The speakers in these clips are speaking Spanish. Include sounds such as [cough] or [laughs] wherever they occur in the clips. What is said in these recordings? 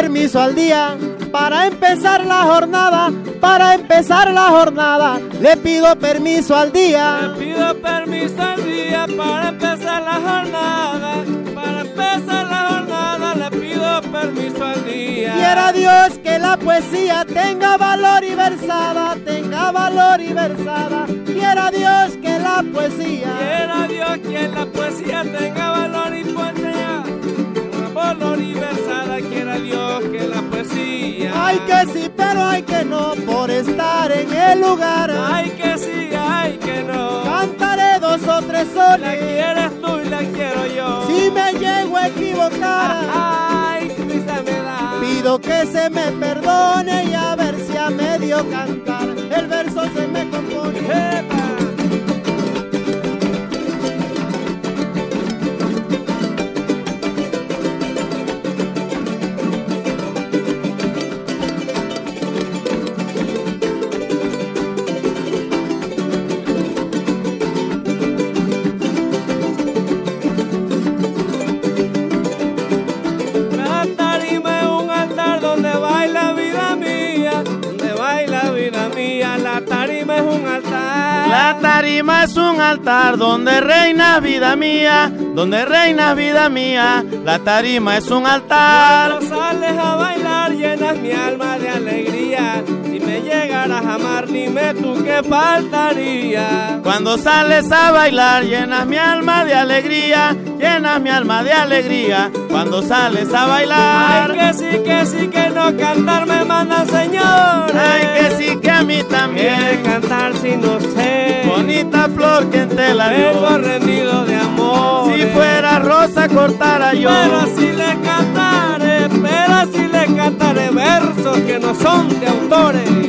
Permiso al día para empezar la jornada, para empezar la jornada. Le pido permiso al día. Le pido permiso al día para empezar la jornada, para empezar la jornada. Le pido permiso al día. Quiera Dios que la poesía tenga valor y versada, tenga valor y versada. Quiera Dios que la poesía. Quiera Dios que la poesía tenga valor y poesía y versada quiera Dios que la poesía. Ay que sí, pero hay que no por estar en el lugar. Ay que sí, ay que no. Cantaré dos o tres soles. La quieres tú y la quiero yo. Si me llego a equivocar. Ay, triste me da. Pido que se me perdone y a ver si a medio cantar el verso se me compone. Es un altar donde reina vida mía, donde reina vida mía. La tarima es un altar. Cuando sales a bailar llenas mi alma de alegría. Si me llegaras a amar, dime tú qué faltaría. Cuando sales a bailar llenas mi alma de alegría, llenas mi alma de alegría. Cuando sales a bailar. Ay, que sí, que sí, que no cantar me manda Señor. Ay, que sí, que a mí también. Quiere cantar si no sé. Bonita flor que te la dio. Vengo rendido de amor. Si fuera rosa cortara yo. Pero si le cantaré, pero si le cantaré versos que no son de autores.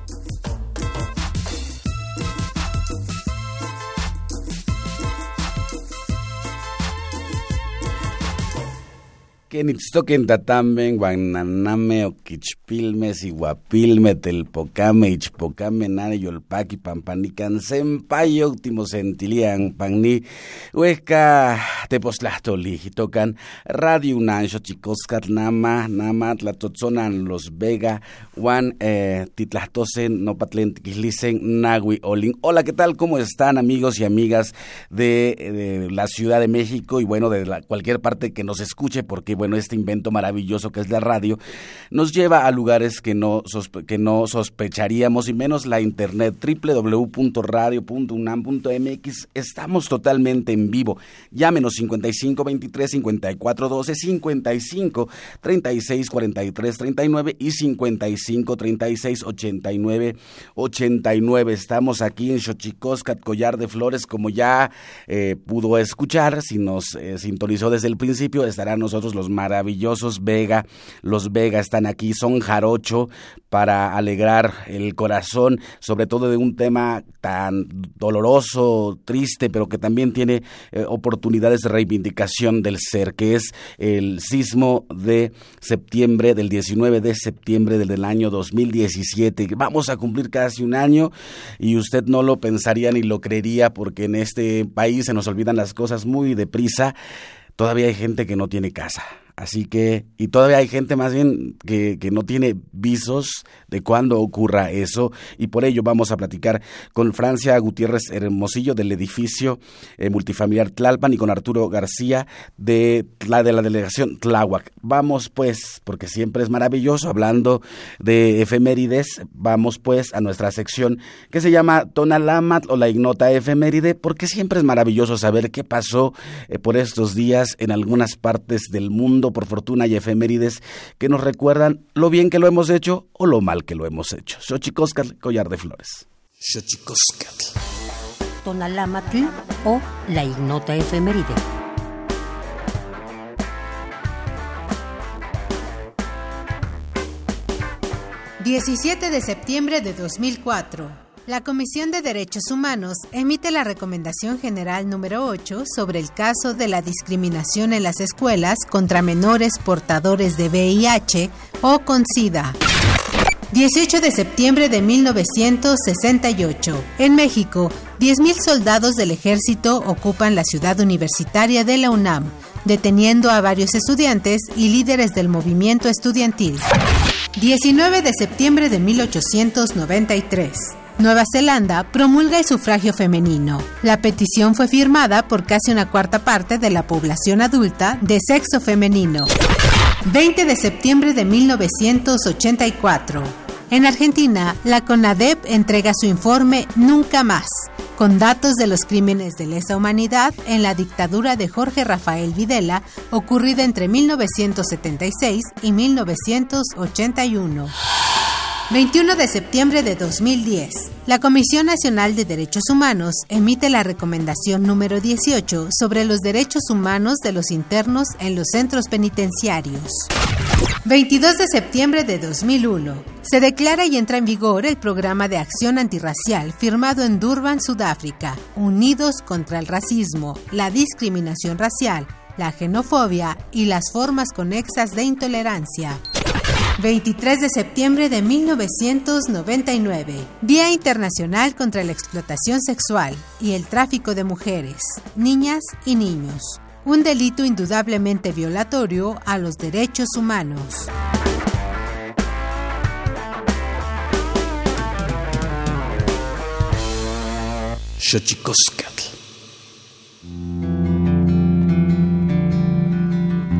Kenitstoken tatamben, guananame, oquichpilme, siguapilme, telpocame, ichpocame, nane, yolpaki, pampanican, sempayo, último sentilian, pagni, huesca, teposlahtoli, tocan Radio Unancho, chicoscat, nama, nama, tlatotzonan, los vega, Juan eh, titlahtosen, nopatlen, tiquislicen, nagui, olin. Hola, ¿qué tal? ¿Cómo están, amigos y amigas de, de la Ciudad de México y bueno, de la, cualquier parte que nos escuche, porque bueno, este invento maravilloso que es la radio, nos lleva a lugares que no, que no sospecharíamos y menos la internet www.radio.unam.mx. Estamos totalmente en vivo. Llámenos 55 23 54 12 55 36 43 39 y 55 36 89 89. Estamos aquí en Xochicoscat, Collar de Flores, como ya eh, pudo escuchar, si nos eh, sintonizó desde el principio, estarán nosotros los maravillosos Vega. Los Vega están aquí, son jarocho para alegrar el corazón, sobre todo de un tema tan doloroso, triste, pero que también tiene eh, oportunidades de reivindicación del ser, que es el sismo de septiembre, del 19 de septiembre del año 2017. Vamos a cumplir casi un año y usted no lo pensaría ni lo creería porque en este país se nos olvidan las cosas muy deprisa. Todavía hay gente que no tiene casa Así que, y todavía hay gente más bien que, que no tiene visos de cuándo ocurra eso, y por ello vamos a platicar con Francia Gutiérrez Hermosillo del edificio eh, multifamiliar Tlalpan y con Arturo García de la, de la delegación Tláhuac. Vamos pues, porque siempre es maravilloso hablando de efemérides, vamos pues a nuestra sección que se llama Tonalamat o la ignota efeméride, porque siempre es maravilloso saber qué pasó eh, por estos días en algunas partes del mundo por fortuna y efemérides que nos recuerdan lo bien que lo hemos hecho o lo mal que lo hemos hecho. Xochicóscatl, collar de flores. Xochicóscatl. Tonalámatl o la ignota efeméride. ...17 de septiembre de 2004... La Comisión de Derechos Humanos emite la Recomendación General número 8 sobre el caso de la discriminación en las escuelas contra menores portadores de VIH o con SIDA. 18 de septiembre de 1968. En México, 10.000 soldados del ejército ocupan la ciudad universitaria de la UNAM, deteniendo a varios estudiantes y líderes del movimiento estudiantil. 19 de septiembre de 1893. Nueva Zelanda promulga el sufragio femenino. La petición fue firmada por casi una cuarta parte de la población adulta de sexo femenino. 20 de septiembre de 1984. En Argentina, la CONADEP entrega su informe Nunca más, con datos de los crímenes de lesa humanidad en la dictadura de Jorge Rafael Videla, ocurrida entre 1976 y 1981. 21 de septiembre de 2010. La Comisión Nacional de Derechos Humanos emite la recomendación número 18 sobre los derechos humanos de los internos en los centros penitenciarios. 22 de septiembre de 2001. Se declara y entra en vigor el programa de acción antirracial firmado en Durban, Sudáfrica, Unidos contra el racismo, la discriminación racial, la xenofobia y las formas conexas de intolerancia. 23 de septiembre de 1999, Día Internacional contra la Explotación Sexual y el Tráfico de Mujeres, Niñas y Niños, un delito indudablemente violatorio a los derechos humanos.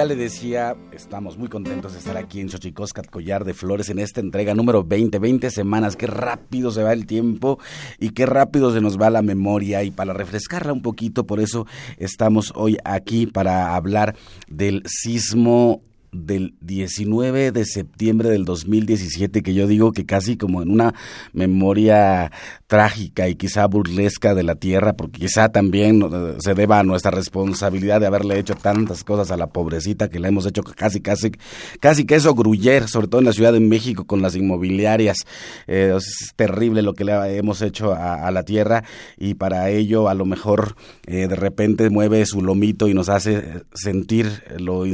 Ya le decía, estamos muy contentos de estar aquí en Xochicoscat Collar de Flores en esta entrega número 20, 20 semanas. Qué rápido se va el tiempo y qué rápido se nos va la memoria. Y para refrescarla un poquito, por eso estamos hoy aquí para hablar del sismo del 19 de septiembre del 2017, que yo digo que casi como en una memoria trágica y quizá burlesca de la tierra, porque quizá también se deba a nuestra responsabilidad de haberle hecho tantas cosas a la pobrecita que le hemos hecho casi, casi, casi que eso gruyer, sobre todo en la Ciudad de México con las inmobiliarias. Eh, es terrible lo que le hemos hecho a, la tierra y para ello a lo mejor eh, de repente mueve su lomito y nos hace sentir lo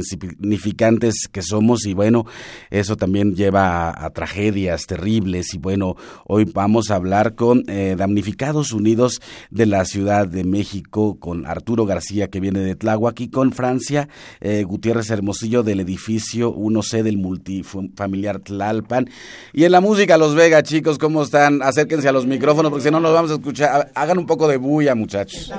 que somos y bueno, eso también lleva a tragedias terribles y bueno, hoy vamos a hablar con eh, damnificados unidos de la Ciudad de México, con Arturo García, que viene de Tláhuac, y con Francia, eh, Gutiérrez Hermosillo, del edificio 1C del multifamiliar Tlalpan. Y en la música, Los Vega, chicos, ¿cómo están? Acérquense a los micrófonos, porque si no nos vamos a escuchar. Hagan un poco de bulla, muchachos.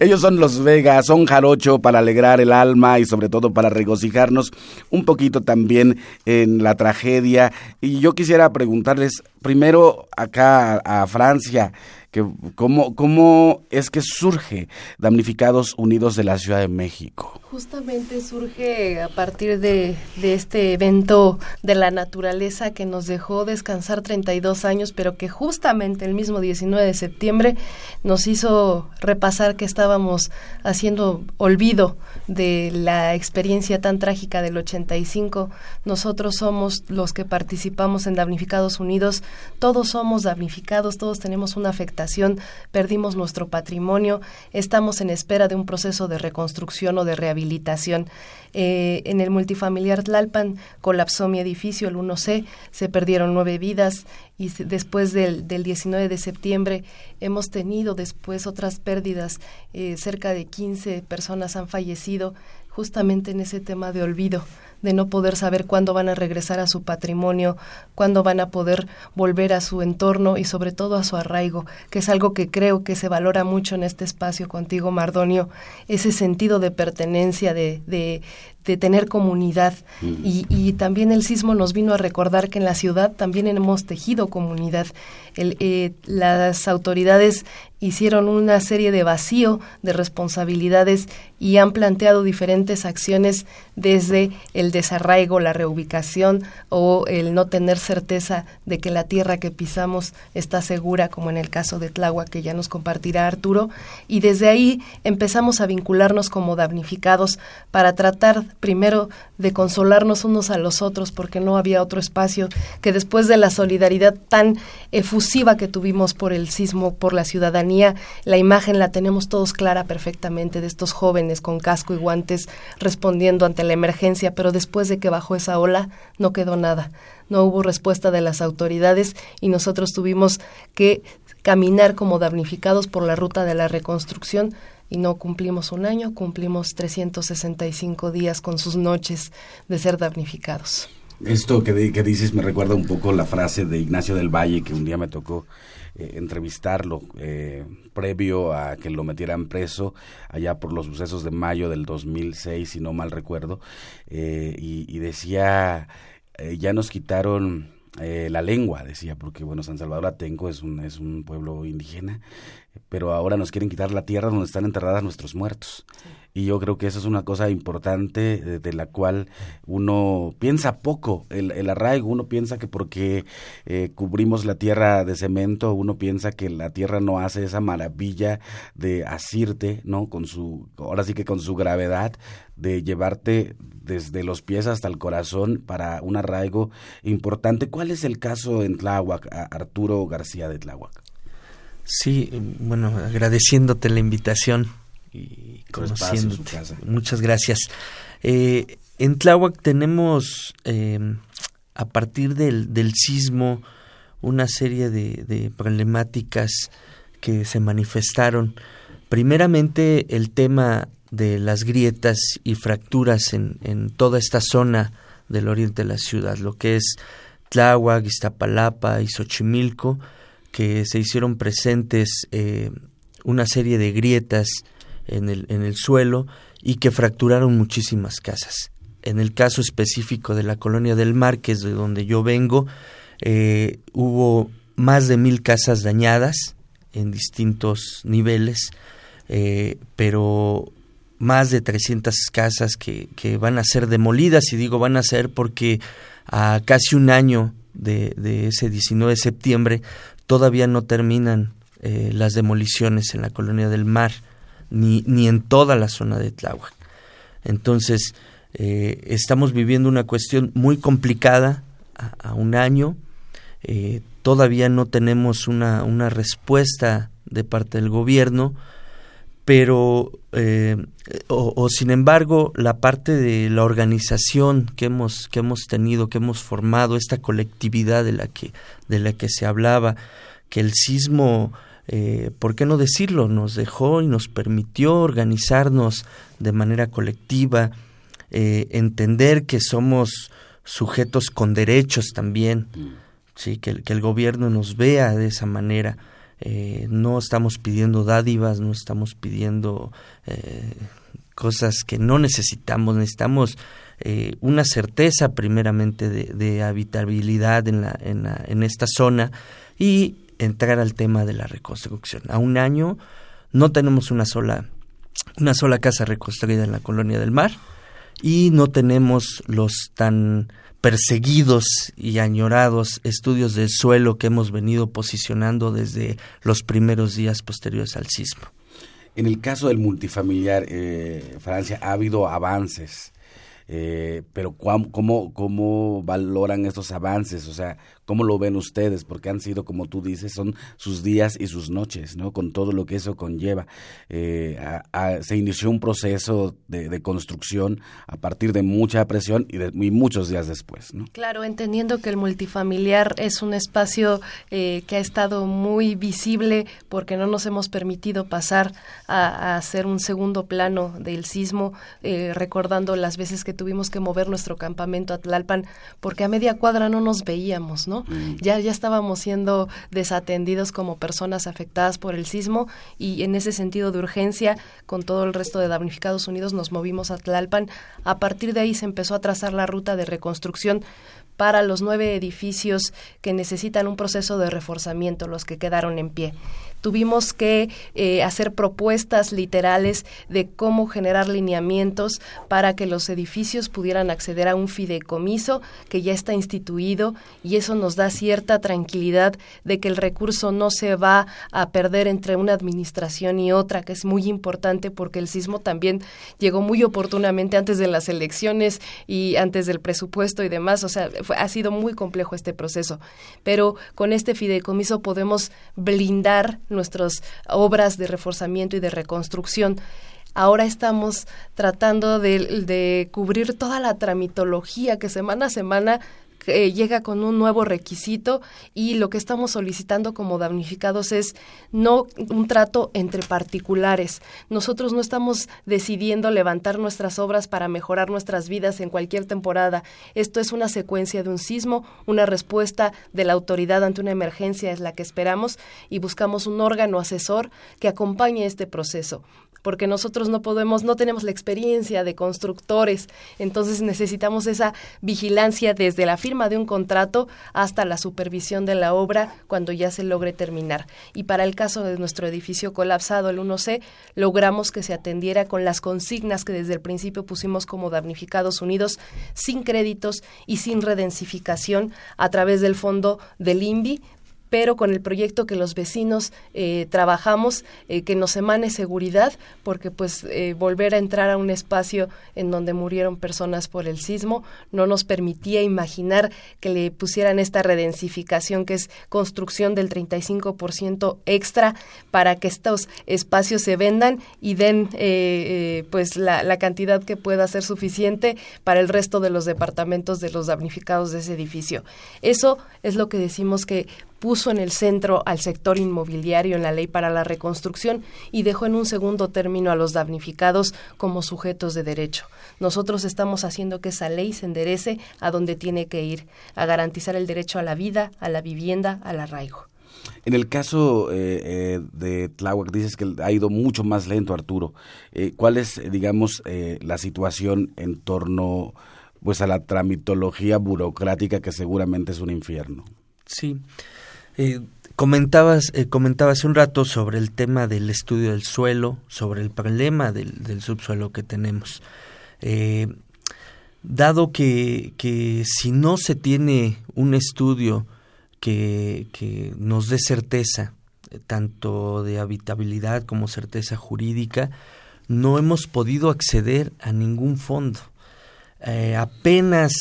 Ellos son Los Vega, son jarocho para alegrar el alma y sobre todo para regocijarnos un poquito también en la tragedia. Y yo quisiera preguntarles primero acá a Francia, que cómo, cómo es que surge Damnificados Unidos de la Ciudad de México. Justamente surge a partir de, de, este evento de la naturaleza que nos dejó descansar 32 años, pero que justamente el mismo 19 de septiembre nos hizo repasar que estábamos haciendo olvido de la experiencia tan trágica del 85. Nosotros somos los que participamos en Damnificados Unidos, todos somos damnificados, todos tenemos una afectación, perdimos nuestro patrimonio, estamos en espera de un proceso de reconstrucción o de rehabilitación. Eh, en el multifamiliar Tlalpan colapsó mi edificio, el 1C, se perdieron nueve vidas y después del, del 19 de septiembre hemos tenido después otras pérdidas, eh, cerca de 15 personas han fallecido justamente en ese tema de olvido de no poder saber cuándo van a regresar a su patrimonio, cuándo van a poder volver a su entorno y sobre todo a su arraigo, que es algo que creo que se valora mucho en este espacio contigo, Mardonio, ese sentido de pertenencia, de, de tener comunidad. Mm. Y, y, también el sismo nos vino a recordar que en la ciudad también hemos tejido comunidad. El, eh, las autoridades hicieron una serie de vacío de responsabilidades y han planteado diferentes acciones desde el desarraigo, la reubicación o el no tener certeza de que la tierra que pisamos está segura, como en el caso de Tláhuac que ya nos compartirá Arturo, y desde ahí empezamos a vincularnos como damnificados para tratar primero de consolarnos unos a los otros porque no había otro espacio que después de la solidaridad tan efusiva que tuvimos por el sismo, por la ciudadanía, la imagen la tenemos todos clara perfectamente de estos jóvenes con casco y guantes respondiendo ante la emergencia, pero después de que bajó esa ola no quedó nada. No hubo respuesta de las autoridades y nosotros tuvimos que caminar como damnificados por la ruta de la reconstrucción y no cumplimos un año, cumplimos 365 días con sus noches de ser damnificados. Esto que, dices me recuerda un poco la frase de Ignacio del Valle que un día me tocó eh, entrevistarlo eh, previo a que lo metieran preso allá por los sucesos de mayo del 2006, si no mal recuerdo, eh, y, y, decía, eh, ya nos quitaron eh, la lengua, decía, porque bueno, San Salvador Atenco es un, es un pueblo indígena, pero ahora nos quieren quitar la tierra donde están enterradas nuestros muertos. Sí. Y yo creo que eso es una cosa importante de, de la cual uno piensa poco, el, el, arraigo, uno piensa que porque eh, cubrimos la tierra de cemento, uno piensa que la tierra no hace esa maravilla de asirte, ¿no? Con su, ahora sí que con su gravedad, de llevarte desde los pies hasta el corazón para un arraigo importante. ¿Cuál es el caso en Tláhuac, Arturo García de Tláhuac? Sí, bueno, agradeciéndote la invitación y conociéndote. Muchas gracias. Eh, en Tláhuac tenemos, eh, a partir del, del, sismo, una serie de, de, problemáticas que se manifestaron. Primeramente, el tema de las grietas y fracturas en, en toda esta zona del oriente de la ciudad, lo que es Tláhuac, Iztapalapa y Xochimilco, que se hicieron presentes eh, una serie de grietas en el, en el suelo y que fracturaron muchísimas casas. En el caso específico de la colonia del Mar, que es de donde yo vengo, eh, hubo más de mil casas dañadas en distintos niveles, eh, pero más de 300 casas que, que, van a ser demolidas, y digo van a ser porque a casi un año de, de ese 19 de septiembre todavía no terminan eh, las demoliciones en la colonia del mar, ni, ni en toda la zona de Tláhuac. Entonces, eh, estamos viviendo una cuestión muy complicada a, un año. Eh, todavía no tenemos una, una, respuesta de parte del gobierno, pero, eh, o, o, sin embargo, la parte de la organización que hemos, que hemos tenido, que hemos formado, esta colectividad de la que, de la que se hablaba, que el sismo eh, ¿por qué no decirlo? Nos dejó y nos permitió organizarnos de manera colectiva, eh, entender que somos sujetos con derechos también, mm. sí, que, que, el gobierno nos vea de esa manera. Eh, no estamos pidiendo dádivas, no estamos pidiendo cosas que no necesitamos, necesitamos eh, una certeza primeramente de, habitabilidad en, la, en, la, en esta zona y entrar al tema de la reconstrucción. A un año no tenemos una sola, una sola casa reconstruida en la colonia del mar y no tenemos los tan perseguidos y añorados estudios del suelo que hemos venido posicionando desde los primeros días posteriores al sismo. En el caso del multifamiliar, eh, Francia, ha habido avances eh, pero ¿cómo, ¿cómo valoran estos avances? O sea, ¿cómo lo ven ustedes? Porque han sido, como tú dices, son sus días y sus noches, ¿no? Con todo lo que eso conlleva. Eh, se inició un proceso de, construcción a partir de mucha presión y, de, muchos días después, ¿no? Claro, entendiendo que el multifamiliar es un espacio eh, que ha estado muy visible porque no nos hemos permitido pasar a, hacer un segundo plano del sismo, recordando las veces que tuvimos que mover nuestro campamento a Tlalpan porque a media cuadra no nos veíamos, ¿no? Mm. Ya, ya estábamos siendo desatendidos como personas afectadas por el sismo y en ese sentido de urgencia, con todo el resto de damnificados unidos, nos movimos a Tlalpan. A partir de ahí se empezó a trazar la ruta de reconstrucción para los nueve edificios que necesitan un proceso de reforzamiento, los que quedaron en pie tuvimos que eh, hacer propuestas literales de cómo generar lineamientos para que los edificios pudieran acceder a un fideicomiso que ya está instituido y eso nos da cierta tranquilidad de que el recurso no se va a perder entre una administración y otra, que es muy importante porque el sismo también llegó muy oportunamente antes de las elecciones y antes del presupuesto y demás, o sea, ha sido muy complejo este proceso, pero con este fideicomiso podemos blindar nuestras obras de reforzamiento y de reconstrucción. Ahora estamos tratando de, de, cubrir toda la tramitología que semana a semana eh, llega con un nuevo requisito y lo que estamos solicitando como damnificados es no un trato entre particulares. Nosotros no estamos decidiendo levantar nuestras obras para mejorar nuestras vidas en cualquier temporada. Esto es una secuencia de un sismo, una respuesta de la autoridad ante una emergencia es la que esperamos y buscamos un órgano asesor que acompañe este proceso porque nosotros no podemos, no tenemos la experiencia de constructores, entonces necesitamos esa vigilancia desde la firma de un contrato hasta la supervisión de la obra cuando ya se logre terminar. Y para el caso de nuestro edificio colapsado, el 1C, logramos que se atendiera con las consignas que desde el principio pusimos como damnificados unidos, sin créditos y sin redensificación a través del fondo del INVI pero con el proyecto que los vecinos eh, trabajamos, eh, que nos emane seguridad, porque pues eh, volver a entrar a un espacio en donde murieron personas por el sismo no nos permitía imaginar que le pusieran esta redensificación, que es construcción del 35% extra para que estos espacios se vendan y den pues la, la cantidad que pueda ser suficiente para el resto de los departamentos de los damnificados de ese edificio. Eso es lo que decimos que puso en el centro al sector inmobiliario en la ley para la reconstrucción y dejó en un segundo término a los damnificados como sujetos de derecho. Nosotros estamos haciendo que esa ley se enderece a donde tiene que ir, a garantizar el derecho a la vida, a la vivienda, al arraigo. En el caso eh, eh, de Tláhuac, dices que ha ido mucho más lento, Arturo. Eh, ¿Cuál es, digamos, la situación en torno pues, a la tramitología burocrática que seguramente es un infierno? Sí. Eh, comentabas, eh, comentabas un rato sobre el tema del estudio del suelo, sobre el problema del, subsuelo que tenemos. Eh, dado que, que, si no se tiene un estudio que, que nos dé certeza, eh, tanto de habitabilidad como certeza jurídica, no hemos podido acceder a ningún fondo. apenas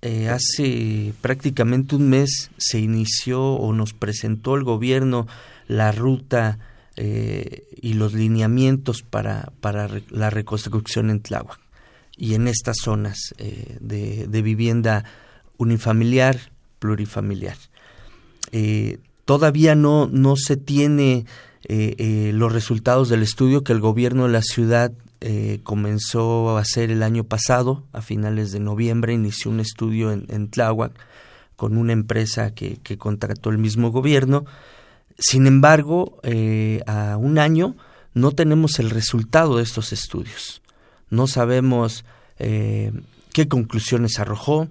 eh, hace prácticamente un mes se inició o nos presentó el gobierno la ruta eh, y los lineamientos para, para la reconstrucción en Tláhuac y en estas zonas eh, de, de, vivienda unifamiliar, plurifamiliar. todavía no, no se tiene los resultados del estudio que el gobierno de la ciudad eh, comenzó a hacer el año pasado, a finales de noviembre, inició un estudio en, en Tláhuac con una empresa que, contrató el mismo gobierno. Sin embargo, eh, a un año no tenemos el resultado de estos estudios. no sabemos eh, qué conclusiones arrojó,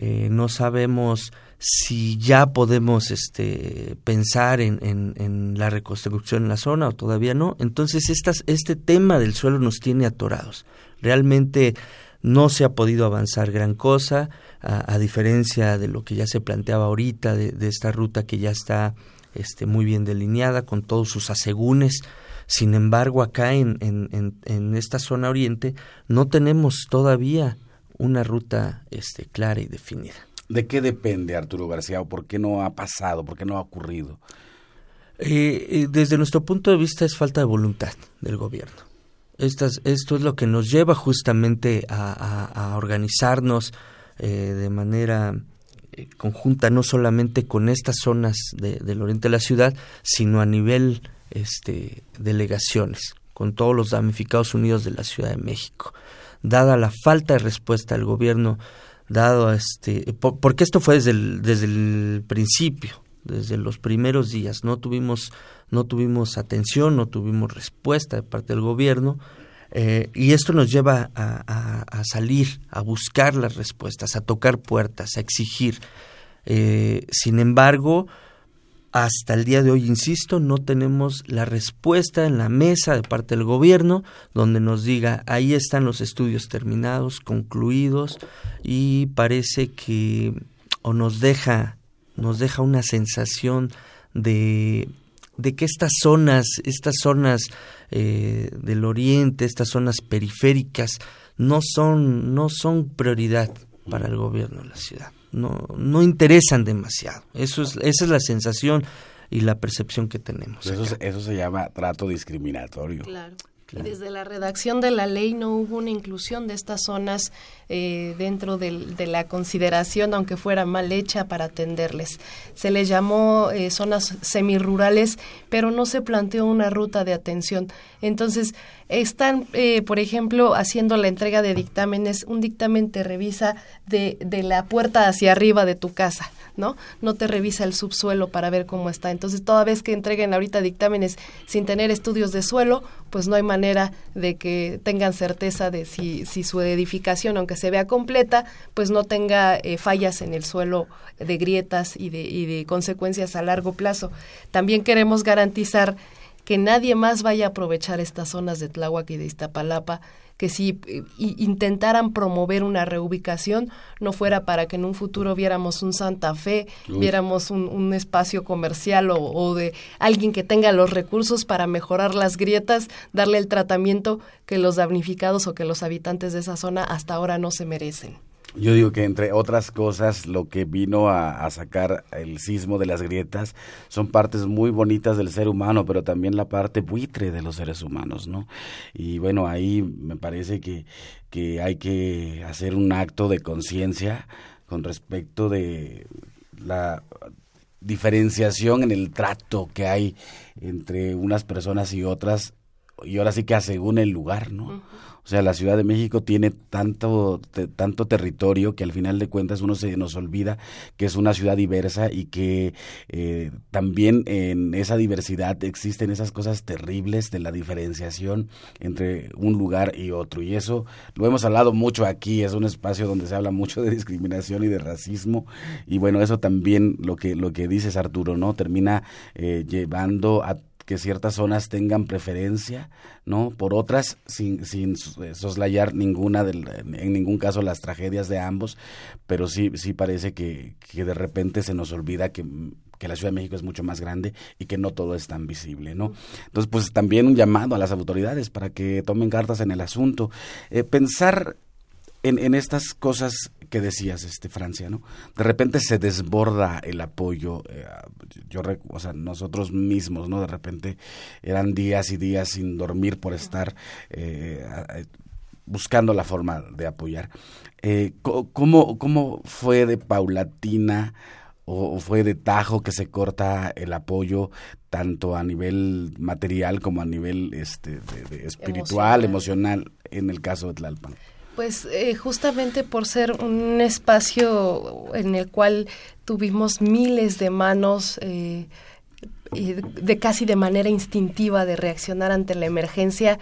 no sabemos si ya podemos este, pensar en, en, la reconstrucción en la zona o todavía no. Entonces, este tema del suelo nos tiene atorados. Realmente no se ha podido avanzar gran cosa, a, diferencia de lo que ya se planteaba ahorita, de, de esta ruta que ya está este, muy bien delineada, con todos sus asegúnes. Sin embargo, acá en, en, en, esta zona oriente no tenemos todavía una ruta este, clara y definida. ¿De qué depende, Arturo García? ¿O por qué no ha pasado? ¿Por qué no ha ocurrido? Eh, eh, desde nuestro punto de vista es falta de voluntad del gobierno. Estas, esto es lo que nos lleva justamente a, organizarnos eh, de manera conjunta, no solamente con estas zonas del oriente de la ciudad, sino a nivel este, delegaciones, con todos los damnificados unidos de la Ciudad de México. Dada la falta de respuesta del gobierno, dado este, porque esto fue desde el, desde el principio, desde los primeros días, no tuvimos, no tuvimos atención, no tuvimos respuesta de parte del gobierno, eh, y esto nos lleva a, salir, a buscar las respuestas, a tocar puertas, a exigir. Eh, sin embargo, hasta el día de hoy, insisto, no tenemos la respuesta en la mesa de parte del gobierno donde nos diga ahí están los estudios terminados, concluidos y parece que o nos deja nos deja una sensación de de que estas zonas, estas zonas eh, del oriente, estas zonas periféricas, no son, no son prioridad para el gobierno de la ciudad no, no interesan demasiado. Eso es, esa es la sensación y la percepción que tenemos. Eso, eso se llama trato discriminatorio. Claro. Y desde la redacción de la ley no hubo una inclusión de estas zonas eh, dentro de la consideración, aunque fuera mal hecha, para atenderles. Se les llamó eh, zonas semirurales, pero no se planteó una ruta de atención. Entonces, están, eh, por ejemplo, haciendo la entrega de dictámenes. Un dictamen te revisa de, de la puerta hacia arriba de tu casa. ¿no? No te revisa el subsuelo para ver cómo está. Entonces, toda vez que entreguen ahorita dictámenes sin tener estudios de suelo, pues no hay manera de que tengan certeza de si, si su edificación, aunque se vea completa, pues no tenga eh, fallas en el suelo de grietas y de, y de consecuencias a largo plazo. También queremos garantizar que nadie más vaya a aprovechar estas zonas de Tláhuac y de Iztapalapa que si eh, intentaran promover una reubicación, no fuera para que en un futuro viéramos un Santa Fe, viéramos un, espacio comercial o, de alguien que tenga los recursos para mejorar las grietas, darle el tratamiento que los damnificados o que los habitantes de esa zona hasta ahora no se merecen. Yo digo que entre otras cosas lo que vino a, sacar el sismo de las grietas son partes muy bonitas del ser humano, pero también la parte buitre de los seres humanos, ¿no? Y bueno, ahí me parece que, que hay que hacer un acto de conciencia con respecto de la diferenciación en el trato que hay entre unas personas y otras, y ahora sí que según el lugar, ¿no? O sea, la Ciudad de México tiene tanto, tanto territorio que al final de cuentas uno se nos olvida que es una ciudad diversa y que eh, también en esa diversidad existen esas cosas terribles de la diferenciación entre un lugar y otro. Y eso lo hemos hablado mucho aquí, es un espacio donde se habla mucho de discriminación y de racismo. Y bueno, eso también lo que, lo que dices Arturo, ¿no? Termina eh, llevando a que ciertas zonas tengan preferencia, ¿no? Por otras, sin, sin eh, soslayar ninguna, del, en ningún caso las tragedias de ambos, pero sí, sí parece que, que de repente se nos olvida que que la Ciudad de México es mucho más grande y que no todo es tan visible, ¿no? Entonces, pues también un llamado a las autoridades para que tomen cartas en el asunto. Eh, pensar en, en, estas cosas que decías, este Francia, ¿no? De repente se desborda el apoyo. Eh, yo, o sea, nosotros mismos, ¿no? De repente eran días y días sin dormir por estar eh, buscando la forma de apoyar. Eh, ¿cómo, ¿Cómo fue de paulatina? o fue de tajo que se corta el apoyo tanto a nivel material como a nivel este espiritual, emocional. en el caso de Tlalpan. Pues eh, justamente por ser un espacio en el cual tuvimos miles de manos eh, de casi de manera instintiva de reaccionar ante la emergencia,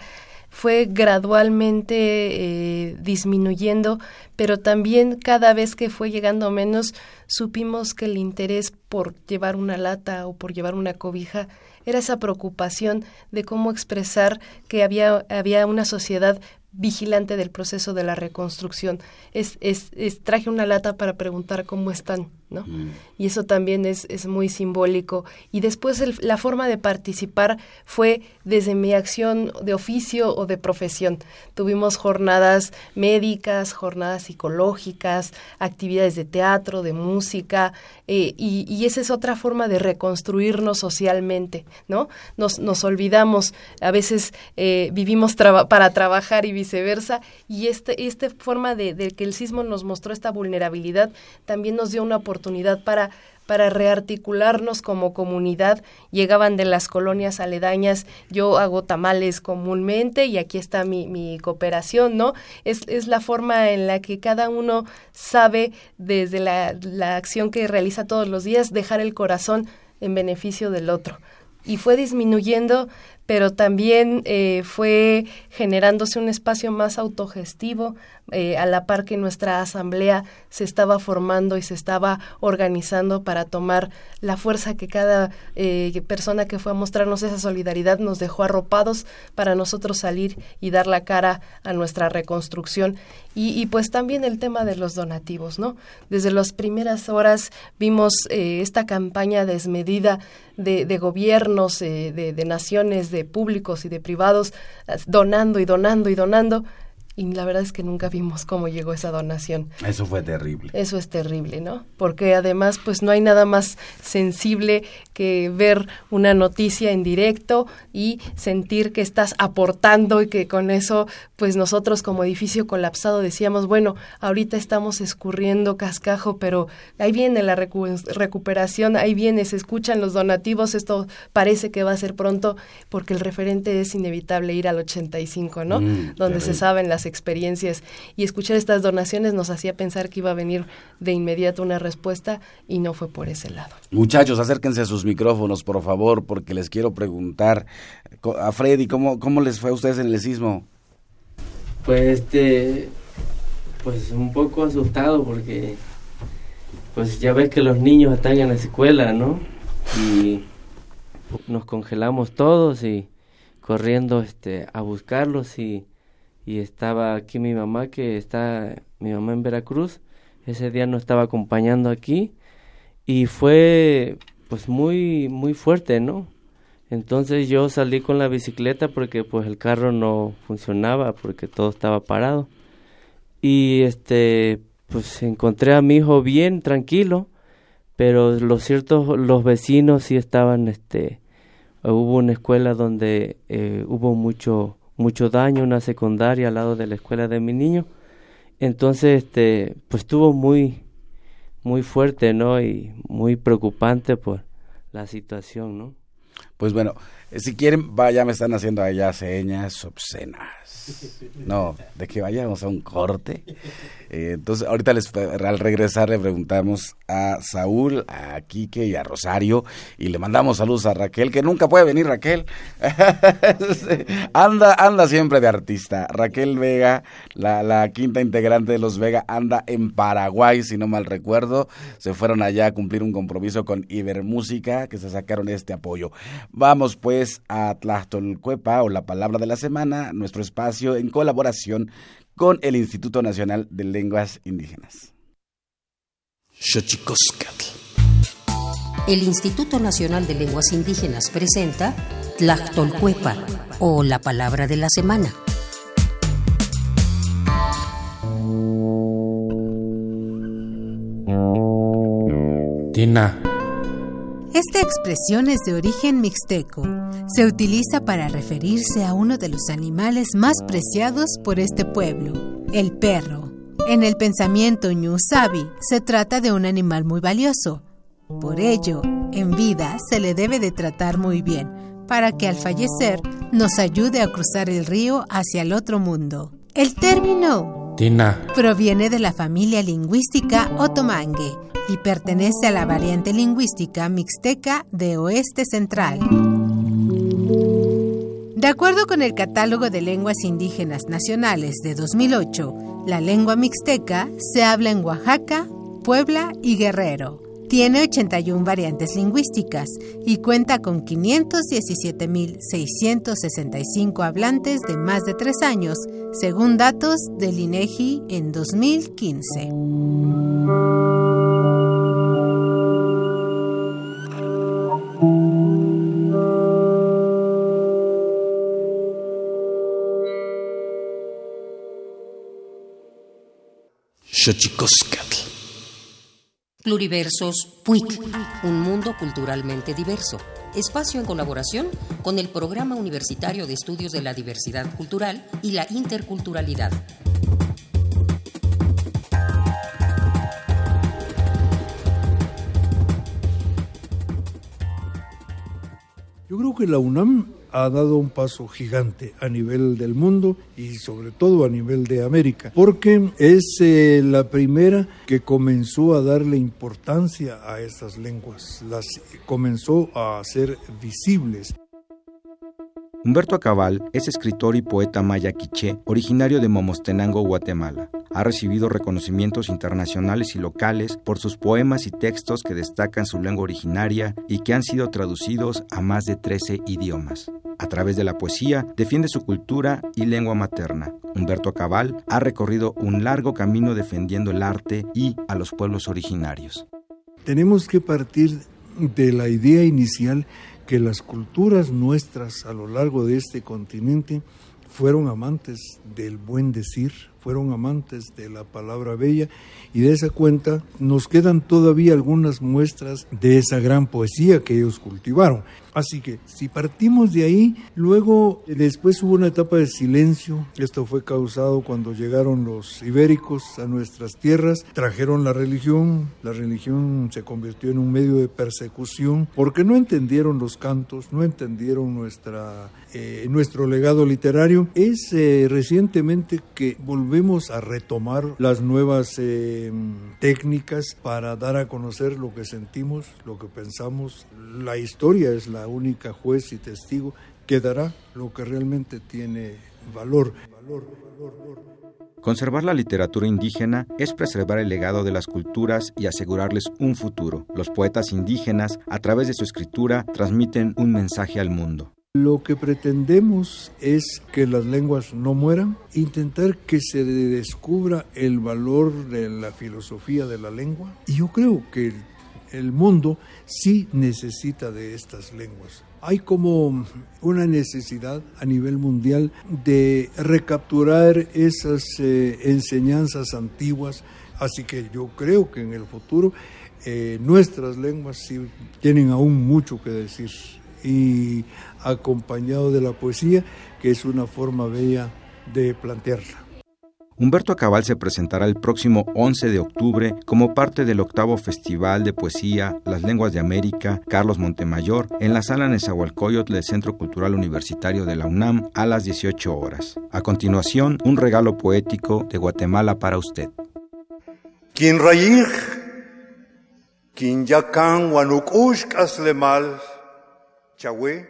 fue gradualmente eh, disminuyendo, pero también cada vez que fue llegando menos, supimos que el interés por llevar una lata o por llevar una cobija era esa preocupación de cómo expresar que había, había una sociedad vigilante del proceso de la reconstrucción. Es, es, es, traje una lata para preguntar cómo están, ¿no? Mm. Y eso también es, es muy simbólico. Y después la forma de participar fue desde mi acción de oficio o de profesión. Tuvimos jornadas médicas, jornadas psicológicas, actividades de teatro, de música, eh, y, y, esa es otra forma de reconstruirnos socialmente, ¿no? Nos, nos olvidamos, a veces eh, vivimos para trabajar y viceversa, y este, esta forma de, de que el sismo nos mostró esta vulnerabilidad también nos dio una oportunidad para para rearticularnos como comunidad. Llegaban de las colonias aledañas, yo hago tamales comúnmente y aquí está mi, mi cooperación, ¿no? Es, es, la forma en la que cada uno sabe desde la, la acción que realiza todos los días dejar el corazón en beneficio del otro. Y fue disminuyendo pero también eh, fue generándose un espacio más autogestivo, eh, a la par que nuestra asamblea se estaba formando y se estaba organizando para tomar la fuerza que cada eh, persona que fue a mostrarnos esa solidaridad nos dejó arropados para nosotros salir y dar la cara a nuestra reconstrucción. Y, pues también el tema de los donativos, ¿no? Desde las primeras horas vimos eh, esta campaña desmedida de, de gobiernos, de, de naciones, de públicos y de privados, donando y donando y donando y la verdad es que nunca vimos cómo llegó esa donación. Eso fue terrible. Eso es terrible, ¿no? Porque además pues no hay nada más sensible que ver una noticia en directo y sentir que estás aportando y que con eso pues nosotros como edificio colapsado decíamos, bueno, ahorita estamos escurriendo cascajo, pero ahí viene la recuperación, ahí viene, se escuchan los donativos, esto parece que va a ser pronto porque el referente es inevitable ir al 85, ¿no? Mm, Donde se saben las experiencias y escuchar estas donaciones nos hacía pensar que iba a venir de inmediato una respuesta y no fue por ese lado. Muchachos, acérquense a sus micrófonos, por favor, porque les quiero preguntar a Freddy, ¿cómo, cómo les fue a ustedes en el sismo? Pues este, pues un poco asustado porque pues ya ves que los niños están en la escuela, ¿no? Y nos congelamos todos y corriendo este a buscarlos y y estaba aquí mi mamá que está mi mamá en Veracruz. Ese día nos estaba acompañando aquí y fue pues muy muy fuerte no entonces yo salí con la bicicleta porque pues el carro no funcionaba porque todo estaba parado. Y este pues encontré a mi hijo bien tranquilo pero lo cierto los vecinos sí estaban este hubo una escuela donde eh, hubo mucho mucho daño, una secundaria al lado de la escuela de mi niño. Entonces, este, pues estuvo muy, muy fuerte, ¿no? Y muy preocupante por la situación, ¿no? Pues bueno, si quieren, vaya, me están haciendo allá señas obscenas. No, de que vayamos a un corte. Eh, entonces, ahorita les, al regresar le preguntamos a Saúl, a Quique y a Rosario y le mandamos saludos a Raquel, que nunca puede venir Raquel. [laughs] anda, anda siempre de artista. Raquel Vega, la quinta integrante de los Vega, anda en Paraguay, si no mal recuerdo. Se fueron allá a cumplir un compromiso con Ibermúsica, que se sacaron este apoyo. Vamos pues a Tlastolcuepa o la palabra de la semana, nuestro espacio en colaboración con el Instituto Nacional de Lenguas Indígenas. El Instituto Nacional de Lenguas Indígenas presenta Tlactolcuepa o la palabra de la semana. Tina. Esta expresión es de origen mixteco. Se utiliza para referirse a uno de los animales más preciados por este pueblo, el perro. En el pensamiento ñusabi se trata de un animal muy valioso. Por ello, en vida se le debe de tratar muy bien, para que al fallecer nos ayude a cruzar el río hacia el otro mundo. El término Tina proviene de la familia lingüística otomangue y pertenece a la variante lingüística mixteca de oeste central. De acuerdo con el Catálogo de Lenguas Indígenas Nacionales de 2008, la lengua mixteca se habla en Oaxaca, Puebla y Guerrero. Tiene 81 variantes lingüísticas y cuenta con 517.665 hablantes de más de tres años, según datos del INEGI en 2015. Pluriversos PUIC, un mundo culturalmente diverso. Espacio en colaboración con el Programa Universitario de Estudios de la Diversidad Cultural y la Interculturalidad. Yo creo que la UNAM ha dado un paso gigante a nivel del mundo y sobre todo a nivel de América, porque es eh, la primera que comenzó a darle importancia a estas lenguas, las comenzó a hacer visibles. Humberto Acabal es escritor y poeta maya quiché, originario de Momostenango, Guatemala. Ha recibido reconocimientos internacionales y locales por sus poemas y textos que destacan su lengua originaria y que han sido traducidos a más de 13 idiomas. A través de la poesía defiende su cultura y lengua materna. Humberto Acabal ha recorrido un largo camino defendiendo el arte y a los pueblos originarios. Tenemos que partir de la idea inicial que las culturas nuestras a lo largo de este continente fueron amantes del buen decir, fueron amantes de la palabra bella y de esa cuenta nos quedan todavía algunas muestras de esa gran poesía que ellos cultivaron. Así que si partimos de ahí, luego después hubo una etapa de silencio. Esto fue causado cuando llegaron los ibéricos a nuestras tierras, trajeron la religión, la religión se convirtió en un medio de persecución porque no entendieron los cantos, no entendieron nuestra, eh, nuestro legado literario. Es eh, recientemente que volvemos a retomar las nuevas eh, técnicas para dar a conocer lo que sentimos, lo que pensamos. La historia es la única juez y testigo que dará lo que realmente tiene valor. Conservar la literatura indígena es preservar el legado de las culturas y asegurarles un futuro. Los poetas indígenas, a través de su escritura, transmiten un mensaje al mundo. Lo que pretendemos es que las lenguas no mueran, intentar que se descubra el valor de la filosofía de la lengua. Y yo creo que el mundo sí necesita de estas lenguas. Hay como una necesidad a nivel mundial de recapturar esas eh, enseñanzas antiguas, así que yo creo que en el futuro eh, nuestras lenguas sí tienen aún mucho que decir y acompañado de la poesía, que es una forma bella de plantearla. Humberto Acabal se presentará el próximo 11 de octubre como parte del octavo Festival de Poesía Las Lenguas de América Carlos Montemayor en la sala Nezahualcóyotl del Centro Cultural Universitario de la UNAM a las 18 horas. A continuación, un regalo poético de Guatemala para usted. Quien rayig, quien yacan aslemal, chahue,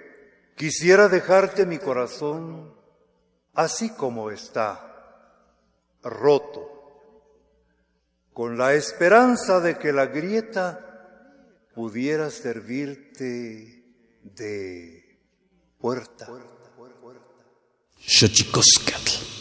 quisiera dejarte mi corazón así como está roto, con la esperanza de que la grieta pudiera servirte de puerta. no me quiso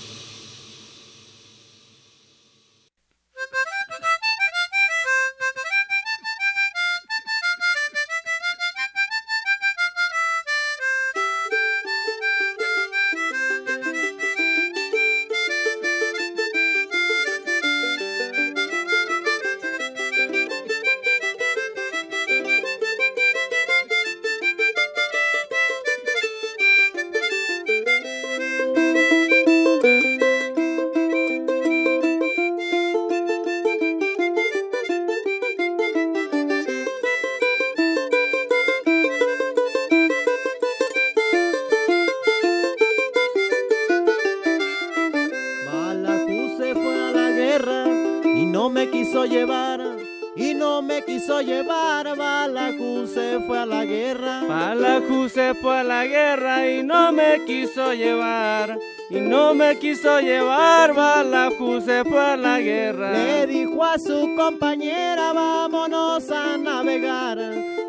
quiso llevar. Balajú se fue a la guerra. Balajú se fue a la guerra y no me quiso llevar. Y no me quiso llevar, Balajú se fue a la guerra. Le dijo a su compañera, vámonos a navegar.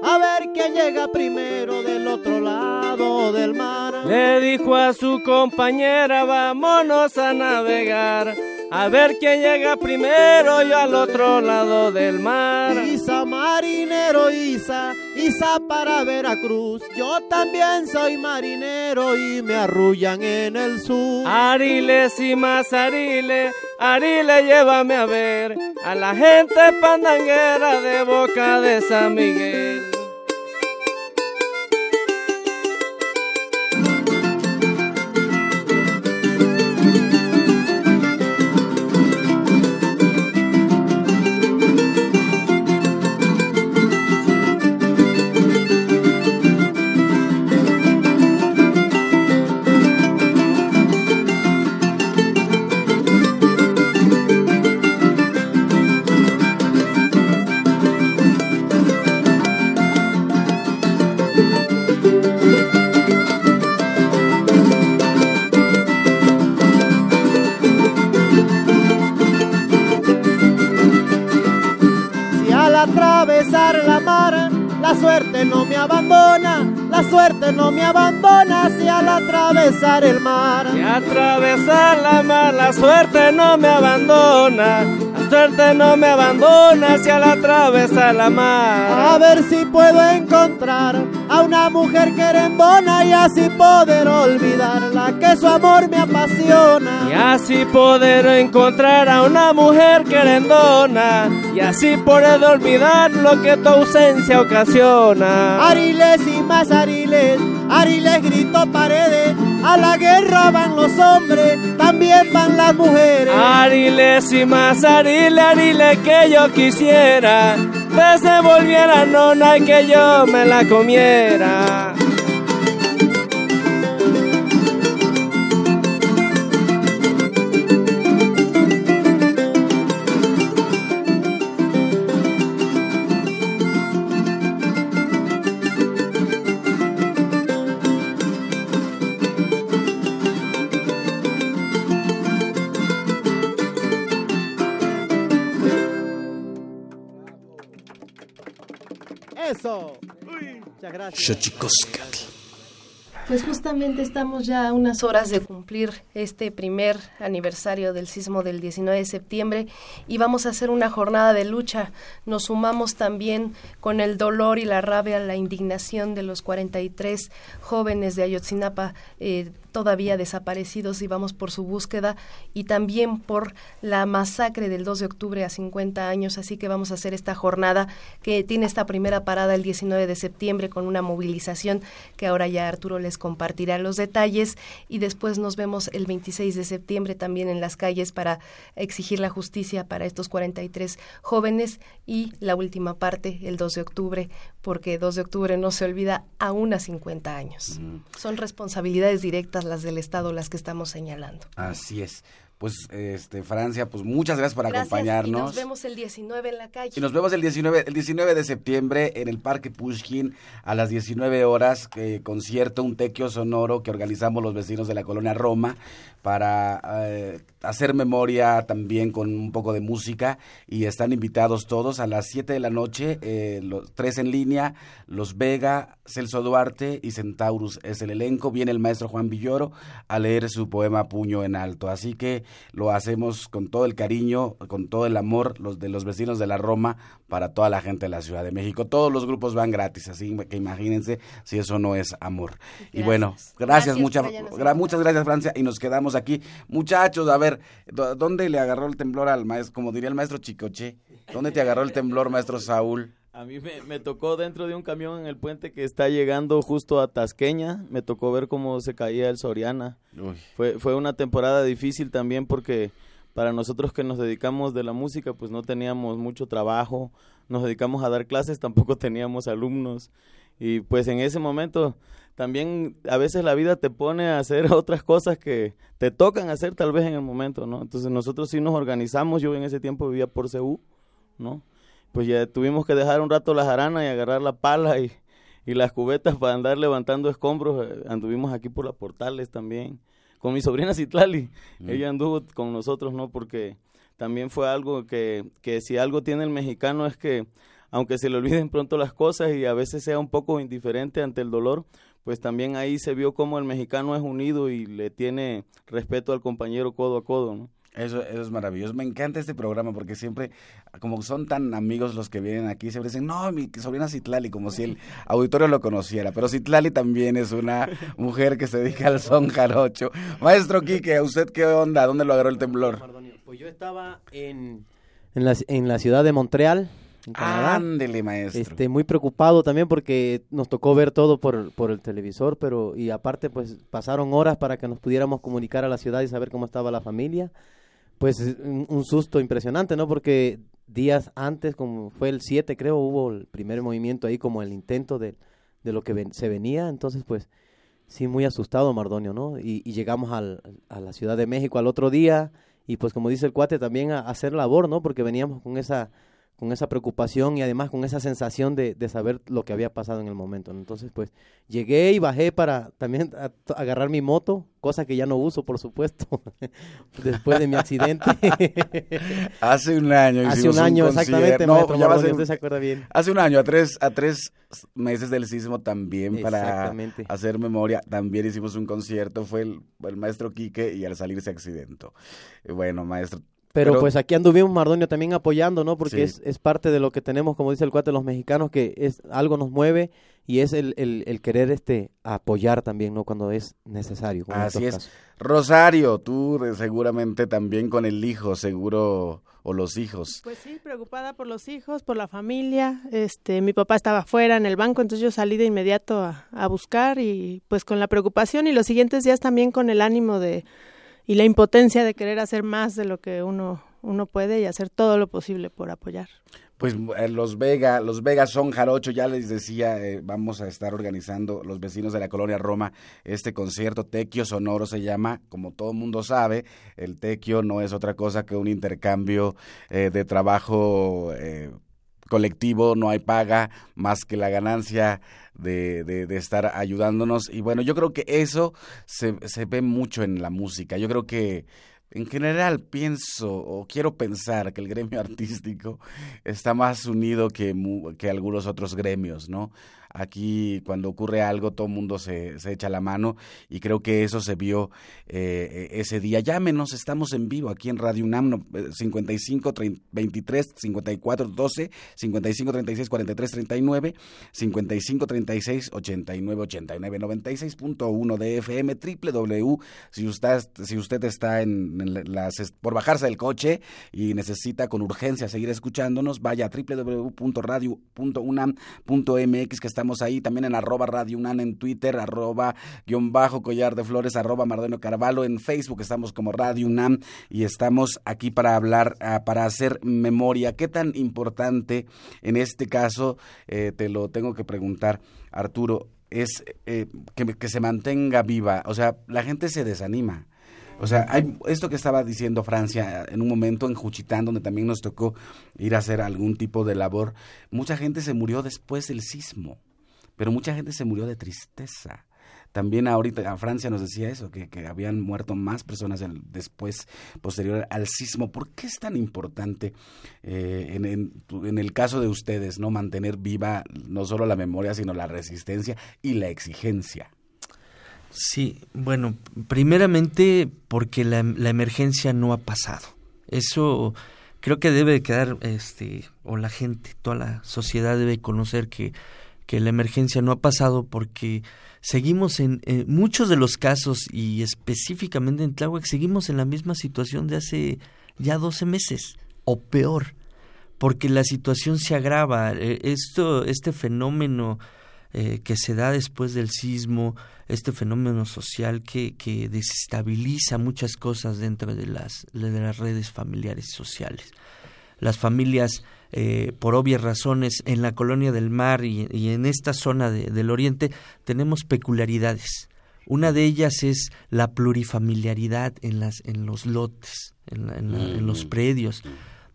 A ver quién llega primero del otro lado del mar. Le dijo a su compañera, vámonos a navegar. A ver quién llega primero yo al otro lado del mar. Isa, Isa para Veracruz. Yo también soy marinero y me arrullan en el sur. Ariles y más Arile, Arile, llévame a ver a la gente pandanguera de Boca de San Miguel. No me abandona, la suerte no me abandona si al atravesar el mar. Si atravesar la mar, la suerte no me abandona, la suerte no me abandona si al atravesar la mar. A ver si puedo encontrar a una mujer querendona y así poder olvidarla, que su amor me apasiona. Y así poder encontrar a una mujer querendona y así poder olvidar lo que tu ausencia ocasiona. Ariles y más ariles, ariles grito paredes, a la guerra van los hombres, también van las mujeres. Ariles y más ariles, ariles que yo quisiera que se volviera nona y que yo me la comiera. Pues justamente estamos ya a unas horas de cumplir este primer aniversario del sismo del 19 de septiembre y vamos a hacer una jornada de lucha. Nos sumamos también con el dolor y la rabia, la indignación de los 43 jóvenes de Ayotzinapa eh, todavía desaparecidos y vamos por su búsqueda y también por la masacre del 2 de octubre a 50 años, así que vamos a hacer esta jornada que tiene esta primera parada el 19 de septiembre con una movilización que ahora ya Arturo les compartirá los detalles. Y después nos vemos el 26 de septiembre también en las calles para exigir la justicia para estos 43 jóvenes y la última parte el 2 de octubre porque 2 de octubre no se olvida aún a 50 años. Son responsabilidades directas las del Estado las que estamos señalando. Así es. Pues, este, Francia, pues muchas gracias por acompañarnos. Y nos vemos el 19 en la calle. Y nos vemos el 19, el 19 de septiembre en el Parque Pushkin a las 19 horas, eh, concierto, un tequio sonoro que organizamos los vecinos de la colonia Roma para eh, hacer memoria también con un poco de música y están invitados todos a las 7 de la noche, eh, los tres en línea, Los Vega, Celso Duarte y Centaurus es el elenco. Viene el maestro Juan Villoro a leer su poema Puño en Alto. Así que lo hacemos con todo el cariño, con todo el amor los de los vecinos de la Roma para toda la gente de la Ciudad de México. Todos los grupos van gratis, así que imagínense si eso no es amor. Y bueno, gracias, muchas muchas gracias Francia y nos quedamos aquí. Muchachos, a ver, ¿dónde le agarró el temblor al maestro? Como diría el maestro Chicoche, ¿dónde te agarró el temblor, maestro Saúl? A mí me, tocó dentro de un camión en el puente que está llegando justo a Tasqueña. Me tocó ver cómo se caía el Soriana. Fue, fue una temporada difícil también porque para nosotros que nos dedicamos de la música, pues no teníamos mucho trabajo. Nos dedicamos a dar clases, tampoco [laughs] teníamos alumnos. Y pues en ese momento también a veces la vida te pone a hacer [laughs] otras cosas que te tocan hacer tal vez en el momento, ¿no? Entonces nosotros sí nos organizamos, yo en ese tiempo vivía por CEU, ¿no? pues ya tuvimos que dejar un rato las aranas y agarrar la pala y, y las cubetas para andar levantando escombros. Eh, anduvimos aquí por las portales también. Con mi sobrina Citlali, mm. ella anduvo con nosotros, ¿no? Porque también fue algo que, que si algo tiene el mexicano es que aunque se le olviden pronto las cosas y a veces sea un poco indiferente ante el dolor, pues también ahí se vio cómo el mexicano es unido y le tiene respeto al compañero codo a codo, ¿no? Eso, es maravilloso. Me encanta este programa porque siempre, como son tan amigos los que vienen aquí, siempre dicen, no, mi sobrina Citlali, como si el [laughs] auditorio lo conociera. Pero Citlali también es una mujer que se dedica al son jarocho. Maestro Quique, ¿usted qué onda? ¿Dónde lo agarró el temblor? Pues yo estaba en, en, la, en la ciudad de Montreal, Ándele, maestro. Este, muy preocupado también porque nos tocó ver todo por, por el televisor, pero y aparte pues pasaron horas para que nos pudiéramos comunicar a la ciudad y saber cómo estaba la familia pues un, susto impresionante, ¿no? Porque días antes, como fue el 7 creo, hubo el primer movimiento ahí como el intento de, de lo que se venía, entonces pues sí, muy asustado Mardonio, ¿no? Y, llegamos al, a la Ciudad de México al otro día y pues como dice el cuate también a hacer labor, ¿no? Porque veníamos con esa con esa preocupación y además con esa sensación de, de, saber lo que había pasado en el momento. Entonces, pues llegué y bajé para también agarrar mi moto, cosa que ya no uso, por supuesto, [laughs] después de mi accidente. [laughs] Hace un año. Hace un año, exactamente, no, ya usted se acuerda bien. Hace un año, a tres, a tres meses del sismo también, para hacer memoria, también hicimos un concierto, fue el, el maestro Quique y al salir se accidentó. Bueno, maestro, pero, pues aquí anduvimos Mardonio también apoyando, ¿no? Porque es, es, parte de lo que tenemos, como dice el cuate, los mexicanos, que es algo nos mueve y es el, el, querer este apoyar también, ¿no? Cuando es necesario. Así es. Rosario, tú seguramente también con el hijo, seguro, o los hijos. Pues sí, preocupada por los hijos, por la familia. Este, mi papá estaba fuera en el banco, entonces yo salí de inmediato a, a buscar y pues con la preocupación y los siguientes días también con el ánimo de y la impotencia de querer hacer más de lo que uno, uno puede y hacer todo lo posible por apoyar. Pues eh, los Vega, los Vegas son jarocho, ya les decía, eh, vamos a estar organizando los vecinos de la colonia Roma este concierto Tequio Sonoro se llama, como todo mundo sabe, el Tequio no es otra cosa que un intercambio eh, de trabajo colectivo, no hay paga más que la ganancia de, de, estar ayudándonos. Y bueno, yo creo que eso se, se ve mucho en la música. Yo creo que en general pienso o quiero pensar que el gremio [laughs] artístico está más unido que, que algunos otros gremios, ¿no? Aquí cuando ocurre algo todo el mundo se, se, echa la mano y creo que eso se vio eh, ese día. Llámenos, estamos en vivo aquí en Radio UNAM 55 23 54 12 55 36 43 39 55 36 89 89 96.1 de FM www si usted si usted está en, las por bajarse del coche y necesita con urgencia seguir escuchándonos vaya a www.radio.unam.mx que estamos ahí también en arroba Radio UNAM en Twitter, arroba guion bajo collar de flores, arroba Mardeno Carvalho en Facebook, estamos como Radio UNAM y estamos aquí para hablar, ah, para hacer memoria. ¿Qué tan importante en este caso, eh, te lo tengo que preguntar, Arturo, es eh, que, que se mantenga viva? O sea, la gente se desanima. O sea, hay esto que estaba diciendo Francia en un momento en Juchitán, donde también nos tocó ir a hacer algún tipo de labor, mucha gente se murió después del sismo, pero mucha gente se murió de tristeza. También ahorita a Francia nos decía eso, que, habían muerto más personas después, posterior al sismo. ¿Por qué es tan importante eh, en, en, el caso de ustedes no mantener viva no solo la memoria, sino la resistencia y la exigencia? Sí, bueno, primeramente porque la, la emergencia no ha pasado. Eso creo que debe quedar, este, o la gente, toda la sociedad debe conocer que, que la emergencia no ha pasado porque seguimos en, muchos de los casos y específicamente en Tláhuac seguimos en la misma situación de hace ya 12 meses o peor porque la situación se agrava eh, esto este fenómeno eh, que se da después del sismo, este fenómeno social que, que desestabiliza muchas cosas dentro de las, de las redes familiares y sociales. Las familias, eh, por obvias razones, en la colonia del mar y, en esta zona del oriente tenemos peculiaridades. Una de ellas es la plurifamiliaridad en, las, en los lotes, en, en los mm. predios.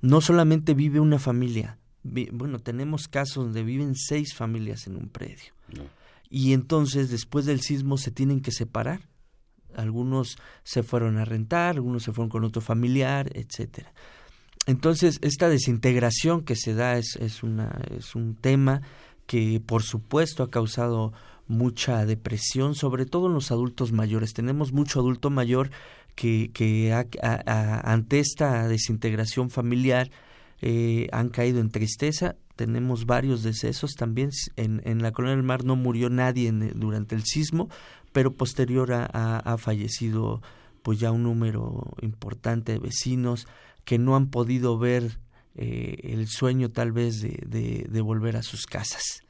No solamente vive una familia, bueno, tenemos casos donde viven seis familias en un predio. Y entonces, después del sismo, se tienen que separar. Algunos se fueron a rentar, algunos se fueron con otro familiar, etcétera. Entonces, esta desintegración que se da es, es, una, es un tema que, por supuesto, ha causado mucha depresión, sobre todo en los adultos mayores. Tenemos mucho adulto mayor que, que ante esta desintegración familiar eh, han caído en tristeza. Tenemos varios decesos también. En, en la Colonia del Mar no murió nadie durante el sismo, pero posterior ha, fallecido pues ya un número importante de vecinos que no han podido ver eh, el sueño tal vez de, de, volver a sus casas.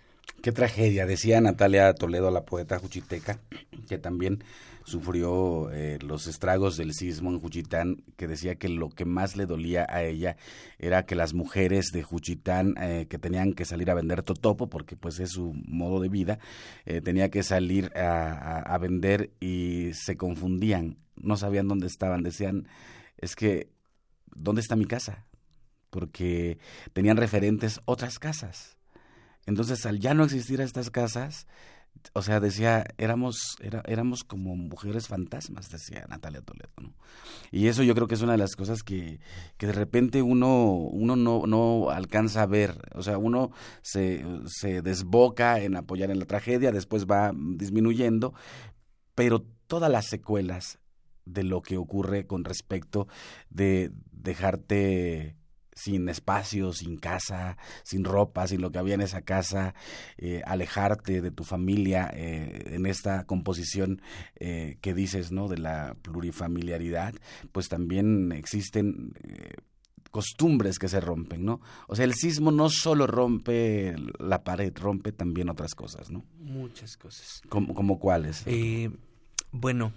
Qué tragedia, decía Natalia Toledo, la poeta juchiteca, que también sufrió eh, los estragos del sismo en Juchitán, que decía que lo que más le dolía a ella era que las mujeres de Juchitán eh, que tenían que salir a vender totopo, porque pues es su modo de vida, eh, tenía que salir a, a vender y se confundían, no sabían dónde estaban, decían, es que, ¿dónde está mi casa? Porque tenían referentes otras casas. Entonces, al ya no existir estas casas, o sea, decía, éramos, era, éramos como mujeres fantasmas, decía Natalia Toledo, ¿no? Y eso yo creo que es una de las cosas que, que de repente uno, uno no, no alcanza a ver, o sea, uno se, se desboca en apoyar en la tragedia, después va disminuyendo, pero todas las secuelas de lo que ocurre con respecto de dejarte sin espacio, sin casa, sin ropa, sin lo que había en esa casa, eh, alejarte de tu familia eh, en esta composición eh, que dices, ¿no? De la plurifamiliaridad, pues también existen costumbres que se rompen, ¿no? O sea, el sismo no solo rompe la pared, rompe también otras cosas, ¿no? Muchas cosas. ¿Como, como cuáles? bueno,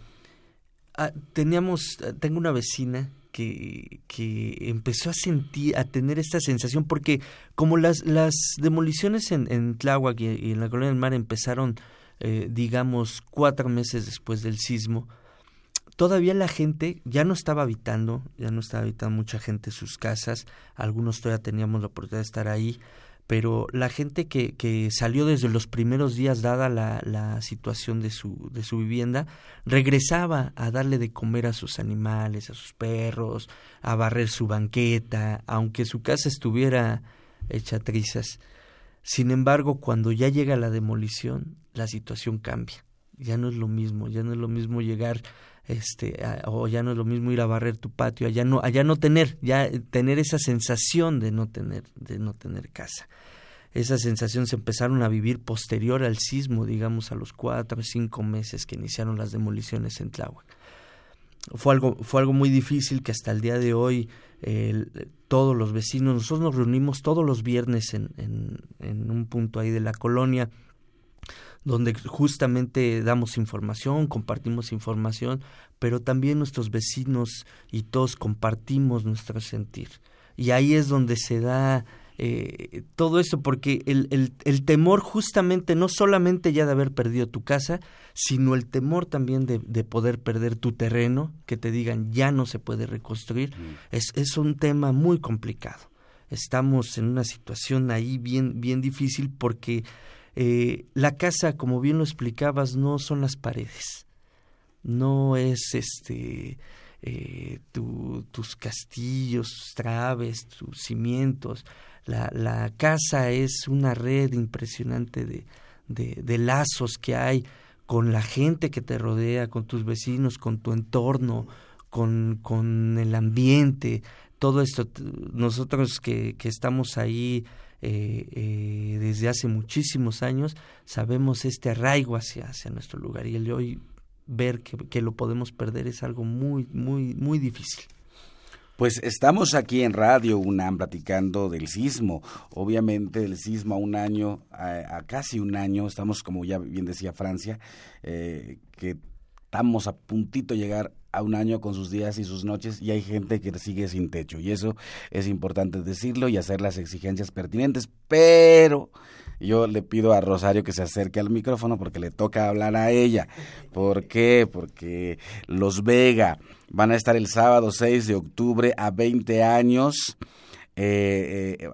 ah, teníamos, tengo una vecina que, que, empezó a sentir, a tener esta sensación, porque como las, las demoliciones en, en Tláhuac y, en la Colonia del Mar empezaron, eh, digamos, cuatro meses después del sismo, todavía la gente ya no estaba habitando, ya no estaba habitando mucha gente en sus casas, algunos todavía teníamos la oportunidad de estar ahí, pero la gente que, que salió desde los primeros días, dada la, la situación de su, de su vivienda, regresaba a darle de comer a sus animales, a sus perros, a barrer su banqueta, aunque su casa estuviera hecha trizas. Sin embargo, cuando ya llega la demolición, la situación cambia. Ya no es lo mismo, ya no es lo mismo llegar este o ya no es lo mismo ir a barrer tu patio allá no allá no tener ya tener esa sensación de no tener de no tener casa. Esa sensación se empezaron a vivir posterior al sismo digamos a los cuatro o cinco meses que iniciaron las demoliciones en Tláhuac. Fue algo fue algo muy difícil que hasta el día de hoy todos los vecinos nosotros nos reunimos todos los viernes en, en, en un punto ahí de la colonia donde justamente damos información, compartimos información, pero también nuestros vecinos y todos compartimos nuestro sentir. Y ahí es donde se da eh, todo eso, porque el, el, el, temor justamente no solamente ya de haber perdido tu casa, sino el temor también de, de poder perder tu terreno, que te digan ya no se puede reconstruir, mm. es, es un tema muy complicado. Estamos en una situación ahí bien, bien difícil porque eh, la casa, como bien lo explicabas, no son las paredes, no es este eh, tus castillos, traves, tus cimientos. La, la, casa es una red impresionante de, de, de lazos que hay con la gente que te rodea, con tus vecinos, con tu entorno, con, con el ambiente, todo esto. Nosotros que, que estamos ahí eh, eh, desde hace muchísimos años, sabemos este arraigo hacia, hacia nuestro lugar y el de hoy ver que, que lo podemos perder es algo muy, muy, muy difícil. Pues estamos aquí en Radio UNAM platicando del sismo, obviamente del sismo a un año, a, casi un año, estamos como ya bien decía Francia, eh, que estamos a puntito de llegar a un año con sus días y sus noches y hay gente que sigue sin techo y eso es importante decirlo y hacer las exigencias pertinentes, pero yo le pido a Rosario que se acerque al micrófono porque le toca hablar a ella. ¿Por qué? Porque los Vega van a estar el sábado 6 de octubre a 20 años. Eh, eh,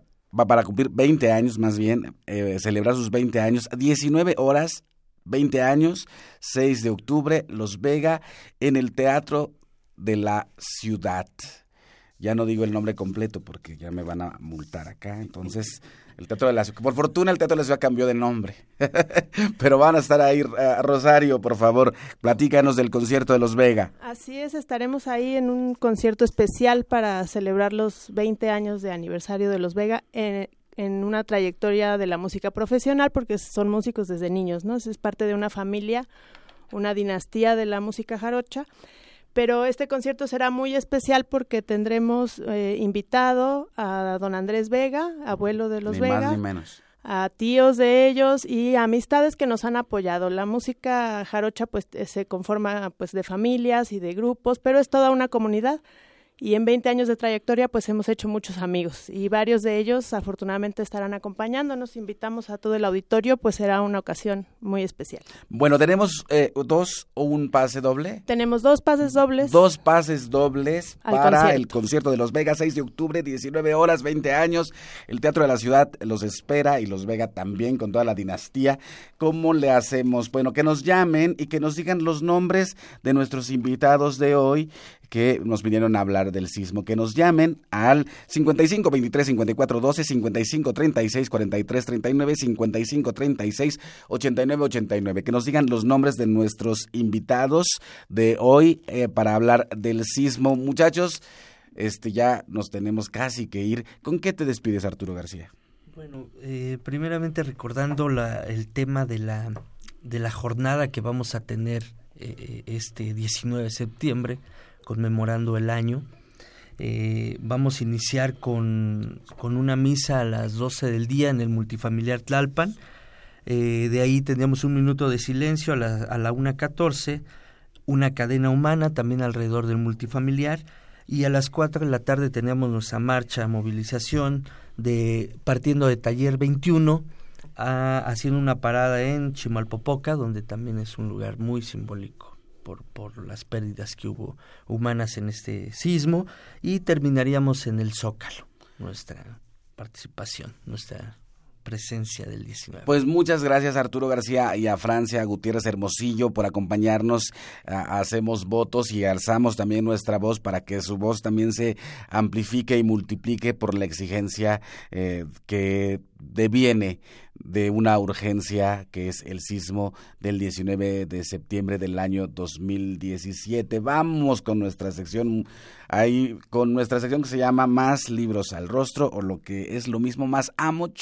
para cumplir 20 años más bien, eh, celebrar sus 20 años, 19 horas, 20 años, 6 de octubre, Los Vega, en el Teatro de la Ciudad. Ya no digo el nombre completo porque ya me van a multar acá, entonces el Teatro de la Ciudad. Por fortuna el Teatro de la Ciudad cambió de nombre. [laughs] Pero van a estar ahí, uh, Rosario, por favor, platícanos del concierto de Los Vega. Así es, estaremos ahí en un concierto especial para celebrar los 20 años de aniversario de Los Vega en, en una trayectoria de la música profesional, porque son músicos desde niños, ¿no? Es parte de una familia, una dinastía de la música jarocha pero este concierto será muy especial porque tendremos eh, invitado a don Andrés Vega, abuelo de los Vega. A tíos de ellos y amistades que nos han apoyado. La música jarocha pues eh, se conforma pues de familias y de grupos, pero es toda una comunidad y en 20 años de trayectoria pues hemos hecho muchos amigos y varios de ellos afortunadamente estarán acompañándonos. Invitamos a todo el auditorio, pues será una ocasión muy especial. Bueno, tenemos eh, dos o un pase doble. Tenemos dos pases dobles. Dos pases dobles para el concierto de Los Vegas, 6 de octubre, 19 horas, 20 años. El Teatro de la Ciudad los espera y Los Vega también con toda la dinastía. ¿Cómo le hacemos? Bueno, que nos llamen y que nos digan los nombres de nuestros invitados de hoy que nos vinieron a hablar del sismo, que nos llamen al 55 23 54 12, 55 36 43 39, 55 36 89 89, que nos digan los nombres de nuestros invitados de hoy eh, para hablar del sismo. Muchachos, este ya nos tenemos casi que ir. ¿Con qué te despides, Arturo García? Bueno, eh, primeramente recordando la, el tema de la, de la jornada que vamos a tener eh, este 19 de septiembre, conmemorando el año. Eh, vamos a iniciar con, con, una misa a las 12 del día en el multifamiliar Tlalpan. Eh, de ahí tendríamos un minuto de silencio a la, a la 1.14, una cadena humana también alrededor del multifamiliar y a las 4 de la tarde teníamos nuestra marcha, movilización, de partiendo de Taller 21 a, haciendo una parada en Chimalpopoca, donde también es un lugar muy simbólico por, por las pérdidas que hubo humanas en este sismo y terminaríamos en el Zócalo, nuestra participación, nuestra presencia del 19. Pues muchas gracias Arturo García y a Francia Gutiérrez Hermosillo por acompañarnos. hacemos votos y alzamos también nuestra voz para que su voz también se amplifique y multiplique por la exigencia eh, que deviene de una urgencia que es el sismo del 19 de septiembre del año 2017. Vamos con nuestra sección ahí con nuestra sección que se llama Más libros al rostro o lo que es lo mismo más amoch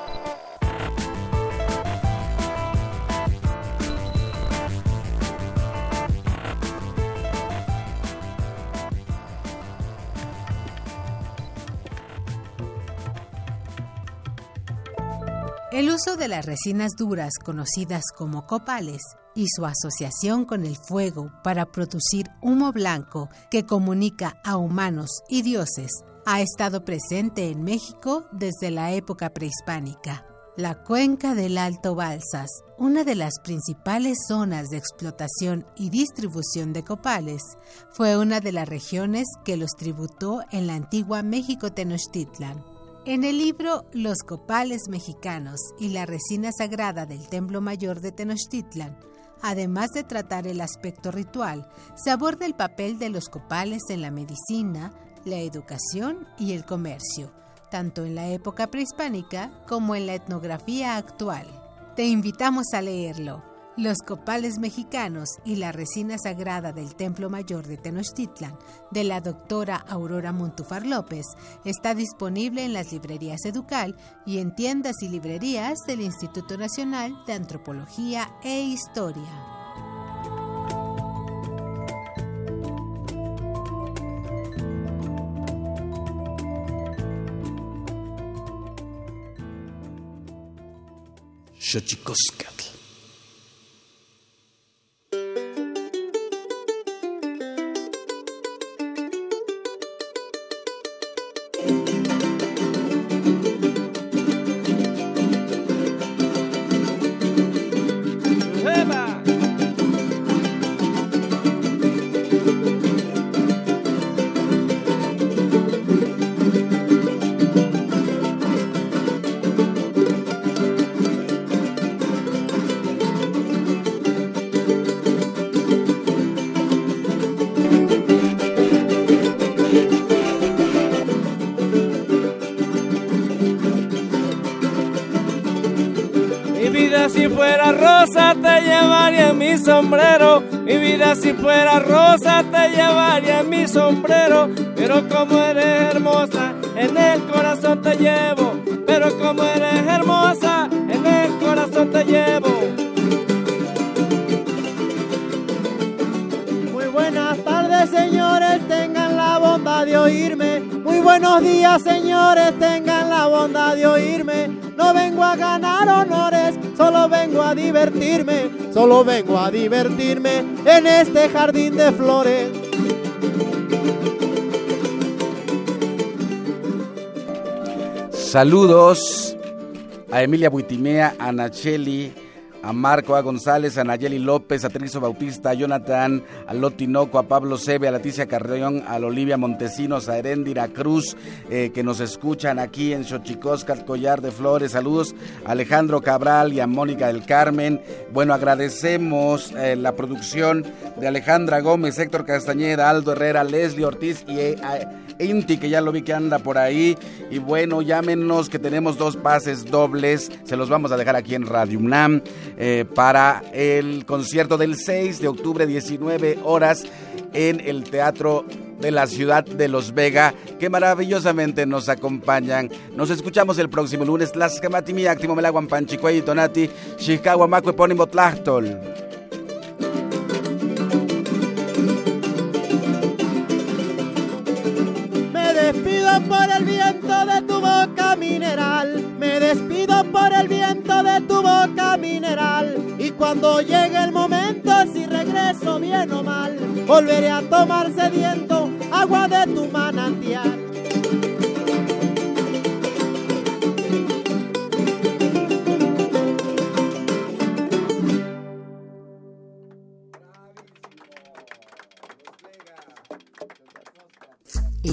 El uso de las resinas duras conocidas como copales y su asociación con el fuego para producir humo blanco que comunica a humanos y dioses ha estado presente en México desde la época prehispánica. La cuenca del Alto Balsas, una de las principales zonas de explotación y distribución de copales, fue una de las regiones que los tributó en la antigua México Tenochtitlan. En el libro Los copales mexicanos y la resina sagrada del Templo Mayor de Tenochtitlan, además de tratar el aspecto ritual, se aborda el papel de los copales en la medicina, la educación y el comercio, tanto en la época prehispánica como en la etnografía actual. Te invitamos a leerlo los copales mexicanos y la resina sagrada del Templo Mayor de Tenochtitlan, de la doctora Aurora Montufar López, está disponible en las librerías Educal y en tiendas y librerías del Instituto Nacional de Antropología e Historia. Xochicoscatl. Te llevaría en mi sombrero. Mi vida si fuera rosa te llevaría mi sombrero. Pero como eres hermosa, en el corazón te llevo. Pero como eres hermosa, en el corazón te llevo. Muy buenas tardes, señores, tengan la bondad de oírme. Muy buenos días, señores, tengan la bondad de oírme. No vengo a ganar vengo a divertirme. Solo vengo a divertirme en este jardín de flores. Saludos a Emilia Buitimea, a Nacheli, a Marco A. González, a Nayeli López, a Trizo Bautista, a Jonathan, a Loti Noco, a Pablo Sebe, a Leticia Carrión, a Olivia Montesinos, a Erendira Cruz, eh, que nos escuchan aquí en Xochicosca, Collar de Flores. Saludos a Alejandro Cabral y a Mónica del Carmen. Bueno, agradecemos eh, la producción de Alejandra Gómez, Héctor Castañeda, Aldo Herrera, Leslie Ortiz y eh, Inti, que ya lo vi que anda por ahí. Y bueno, llámenos que tenemos dos pases dobles. Se los vamos a dejar aquí en Radio UNAM. Eh, para el concierto del 6 de octubre, 19 horas, en el Teatro de la Ciudad de Los Vega, que maravillosamente nos acompañan. Nos escuchamos el próximo lunes. Las Melaguan Panchicuey, Tonati, Chicago, Macue, Ponimo, Tlachtol. Despido por el viento de tu boca mineral. Me despido por el viento de tu boca mineral. Y cuando llegue el momento, si regreso bien o mal, volveré a tomar sediento agua de tu manantial.